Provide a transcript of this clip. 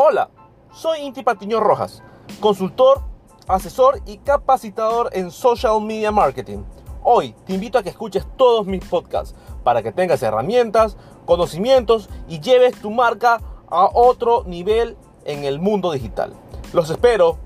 Hola, soy Inti Patiño Rojas, consultor, asesor y capacitador en social media marketing. Hoy te invito a que escuches todos mis podcasts para que tengas herramientas, conocimientos y lleves tu marca a otro nivel en el mundo digital. Los espero